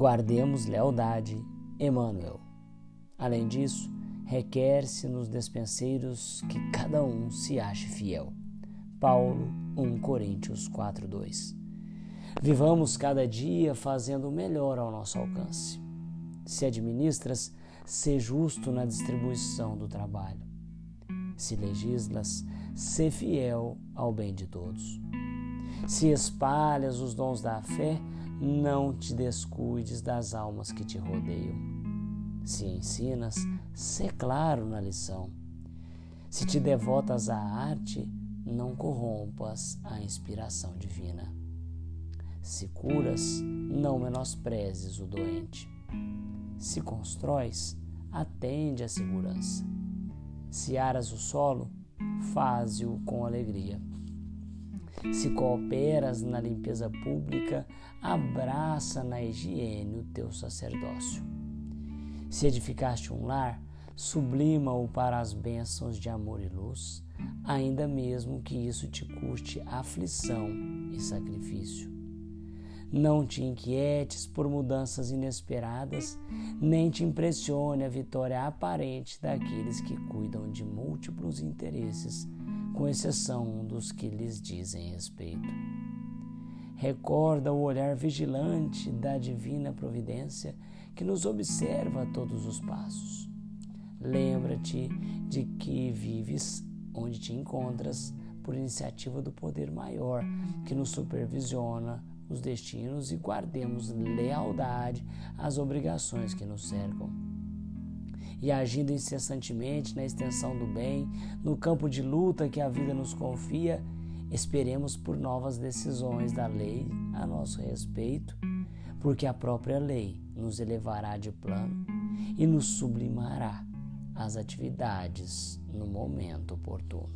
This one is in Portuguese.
Guardemos lealdade, Emmanuel. Além disso, requer-se nos despenseiros que cada um se ache fiel. Paulo 1 Coríntios 4:2. Vivamos cada dia fazendo o melhor ao nosso alcance. Se administras, sê justo na distribuição do trabalho. Se legislas, sê fiel ao bem de todos. Se espalhas os dons da fé, não te descuides das almas que te rodeiam. Se ensinas, sê claro na lição. Se te devotas à arte, não corrompas a inspiração divina. Se curas, não menosprezes o doente. Se constróis, atende à segurança. Se aras o solo, faze-o com alegria. Se cooperas na limpeza pública, abraça na higiene o teu sacerdócio. Se edificaste um lar, sublima-o para as bênçãos de amor e luz, ainda mesmo que isso te custe aflição e sacrifício. Não te inquietes por mudanças inesperadas, nem te impressione a vitória aparente daqueles que cuidam de múltiplos interesses, com exceção dos que lhes dizem respeito. Recorda o olhar vigilante da divina providência que nos observa a todos os passos. Lembra-te de que vives onde te encontras por iniciativa do poder maior que nos supervisiona os destinos e guardemos lealdade às obrigações que nos cercam. E agindo incessantemente na extensão do bem, no campo de luta que a vida nos confia, esperemos por novas decisões da lei a nosso respeito, porque a própria lei nos elevará de plano e nos sublimará as atividades no momento oportuno.